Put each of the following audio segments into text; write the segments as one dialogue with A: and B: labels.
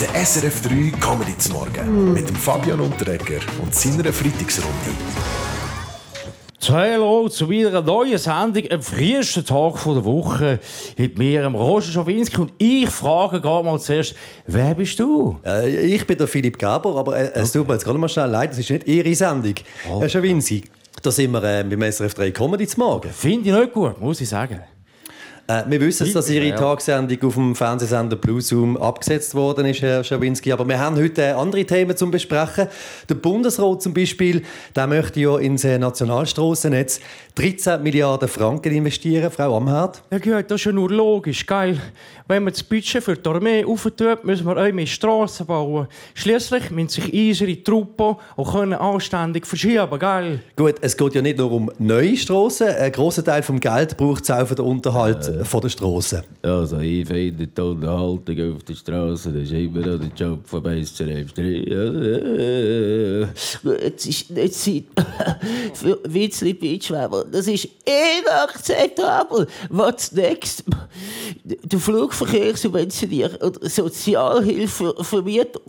A: Der SRF 3 Comedy zum Morgen mit dem Fabian Unterreger und seiner Freitagsrunde.
B: Hallo zu wieder einer neuen Sendung am frühesten Tag der Woche mit mir, dem Roger Schawinski. Und ich frage gerade mal zuerst, wer bist du?
C: Äh, ich bin der Philipp Gaber, aber äh, es tut mir jetzt gerade mal schnell leid, das ist nicht Ihre Sendung. Herr Schawinski, da sind wir äh, beim SRF 3 Comedy zum Morgen.
B: Finde ich nicht gut, muss ich sagen.
C: Äh, wir wissen, dass Ihre
B: Ja.
C: Tagessendung auf dem Fernsehsender Blue Zoom abgesetzt worden ist, Herr Schawinski. Aber wir haben heute andere Themen zum Besprechen. Der Bundesrat zum Beispiel, der möchte ja ins äh, Nationalstrassennetz 13 Milliarden Franken investieren, Frau Amherd.
B: Ja gut, das ist ja nur logisch, geil. Wenn man das Budget für die Armee auftut, müssen wir auch mehr Strassen bauen. Schließlich müssen sich unsere Truppen auch können anständig verschieben, geil.
C: Gut, es geht ja nicht nur um neue Strassen. Ein grosser Teil vom Geld braucht es auch für den Unterhalt äh. Von der Strassen.
D: Also, ich finde die Unterhaltung auf der Straße, das ist immer noch der Job von SRF 3.
E: Es ist nicht Zeit für Witzli Beachweber. Das ist inakzeptabel. What's next? Der Flugverkehr subventioniert und Sozialhilfe vermietet.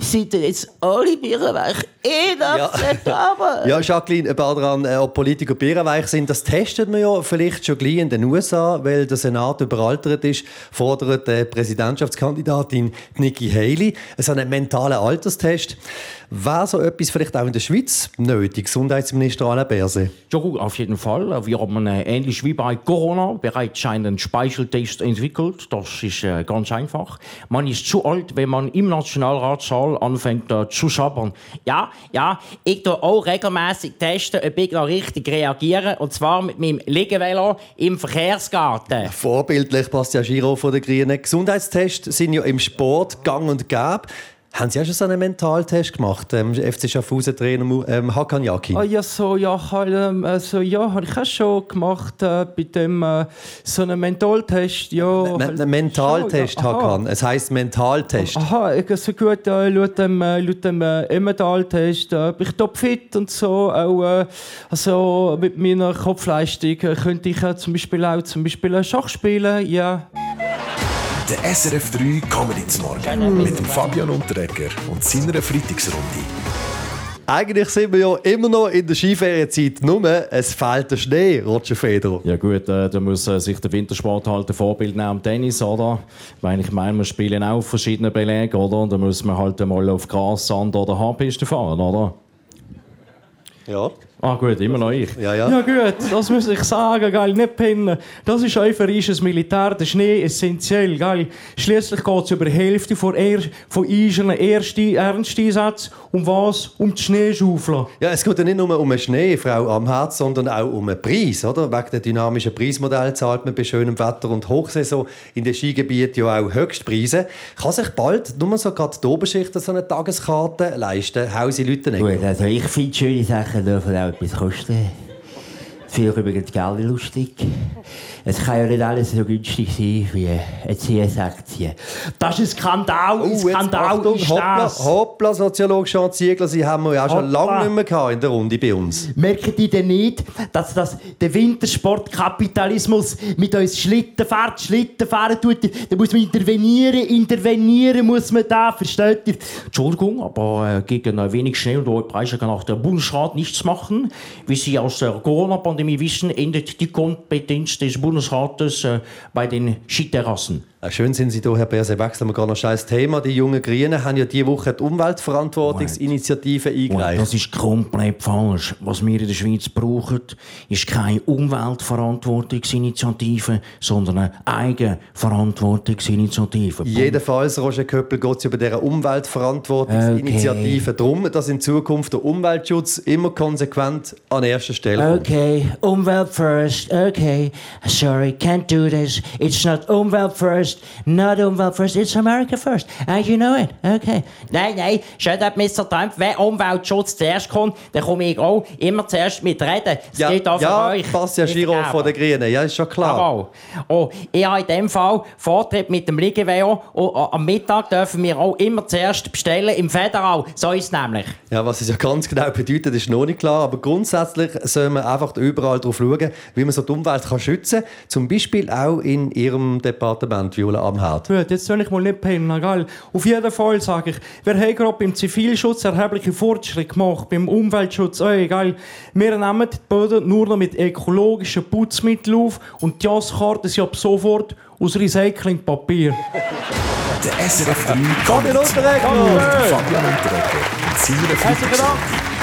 E: Sind denn jetzt alle Bierenweich inakzeptabel?
C: Ja, Jacqueline, ein paar dran, äh, ob Politiker bierenweich sind, das testet man ja vielleicht schon gleich in den USA, weil der Senat überaltert ist, fordert die Präsidentschaftskandidatin Nikki Haley so einen mentalen Alterstest. Wäre so etwas vielleicht auch in der Schweiz nötig, Gesundheitsminister Alain Berset?
B: Ja gut, auf jeden Fall. Wir haben äh, ähnlich wie bei Corona bereits einen Speicheltest entwickelt. Das ist äh, ganz einfach. Man ist zu alt, wenn man im Nationalratssaal anfängt äh, zu sabbern.
E: Ja, ja, ich tue auch regelmäßig testen, ob ich noch richtig reagiere. Und zwar mit meinem Liegevelo im Verkehrsgarten.
C: Vorbildlich passt ja Giro von der Grünen. Gesundheitstests sind ja im Sport gang und gäbe. Haben Sie auch schon so einen Mentaltest gemacht, ähm, FC Schaffhausen-Trainer ähm, Hakan Yakin?
B: Ah ja, so, ja, ähm, also, ja, habe ich auch schon gemacht äh, bei dem äh, so einem Mentaltest. Ja, halt-
C: Mentaltest,
B: schon, ja.
C: Hakan. Es heisst Mentaltest.
B: Aha, so gut, äh, laut dem, äh, laut dem äh, Emmendal-Test äh, bin ich topfit und so. Auch äh, also mit meiner Kopfleistung äh, könnte ich äh, zum Beispiel auch zum Beispiel äh, Schach spielen. Ja.
A: Der SRF 3 Comedy zum Morgen mit dem Fabian Unterreger und seiner Freitagsrunde.
C: Eigentlich sind wir ja immer noch in der Skiferienzeit. Nur, es fehlt der Schnee, Roger Federer.
B: Ja gut, äh, da muss äh, sich der Wintersport halt ein Vorbild nehmen am Tennis, oder? Weil ich meine, wir spielen auch auf verschiedenen Belägen, oder? Und da muss man halt mal auf Gras, Sand oder Haarpiste fahren, oder?
C: Ja.
B: Ah gut, immer noch ich.
C: Ja, ja.
B: Ja gut, das muss ich sagen, geil, nicht pennen. Das ist einfach das Militär, der Schnee essentiell, geil. Schließlich geht es über die Hälfte von, er, von unseren ersten Ernsteinsätzen um was? Um die Schneeschaufel.
C: Ja, es geht ja nicht nur um den Schnee, Frau Amherz, sondern auch um den Preis. Oder? Wegen der dynamischen Preismodell zahlt man bei schönem Wetter und Hochsaison in den Skigebieten ja auch Höchstpreise. Kann sich bald nur so gerade die Oberschicht so eine Tageskarte leisten? Hausi Leute
E: Gut, also ich finde schöne Sachen dürfen auch etwas kosten. Viel übrigens Geld lustig. Es kann ja nicht alles so günstig sein wie eine CS-Aktie. Das ist ein Skandal, ein
C: Oh, jetzt
E: Skandal
C: Achtung,
E: ist
C: hoppla,
E: das.
C: hoppla, Soziologe Jean Ziegler, Sie haben wir ja auch schon lange nicht mehr in der Runde bei uns.
E: Merken die denn nicht, dass das der Wintersportkapitalismus mit uns Schlitten fährt, Schlitten fahren tut? Da muss man intervenieren, intervenieren muss man da, versteht ihr?
B: Entschuldigung, aber äh, gegen äh, wenig Schnee und hohe Preise kann auch der Bundesrat nichts machen. Wie Sie aus der Corona-Pandemie wissen, endet die Kompetenz des Bundesrates äh, bei den Skiterrassen.
C: Äh, Schön sind Sie da, Herr Berse. Wechseln wir gar noch scheiß Thema. Die jungen Grünen haben ja diese Woche die Umweltverantwortungsinitiative
B: Und
C: eingereicht.
B: das ist komplett falsch. Was wir in der Schweiz brauchen, ist keine Umweltverantwortungsinitiative, sondern eine Eigenverantwortungsinitiative.
C: Jedenfalls, Roger Köppel, geht es über dieser Umweltverantwortungsinitiative darum, dass in Zukunft der Umweltschutz immer konsequent an erster Stelle kommt.
E: Okay, Umwelt first. Okay, sorry, can't do this. It's not Umwelt first, not Umwelt first. It's America first. And you know it. Okay.
F: Nein, nein, shut up, Mr. Trump. Wenn Umweltschutz zuerst kommt, dann komme ich auch immer zuerst mit reden. Das
C: Ja,
F: geht auch
C: ja
F: euch.
C: Bastian
F: Mr.
C: Giro von der Grünen. Ja, ist schon klar.
F: Jawohl. Oh, ich habe in dem Fall Vortritt mit dem Liegevelo und äh, am Mittag dürfen wir auch immer zuerst bestellen im Federal. So ist es nämlich.
C: Ja, was es ja ganz genau bedeutet, ist noch nicht klar. Aber grundsätzlich soll man einfach überall darauf schauen, wie man so die Umwelt kann schützen kann. Zum Beispiel auch in Ihrem Departement, wie Wärmespülen am Herd.
B: Gut, jetzt soll ich mal nicht pennen, gell? Auf jeden Fall sage ich, wir haben gerade beim Zivilschutz erhebliche Fortschritte gemacht, beim Umweltschutz auch, gell? Wir nehmen die Böden nur noch mit ökologischen Putzmitteln auf und die Jasskarten sind ab sofort aus Recyclingpapier.
A: Der SRF 3
C: Fabian Unterreger!
A: Fabian Unterreger
B: Herzlichen. Dank!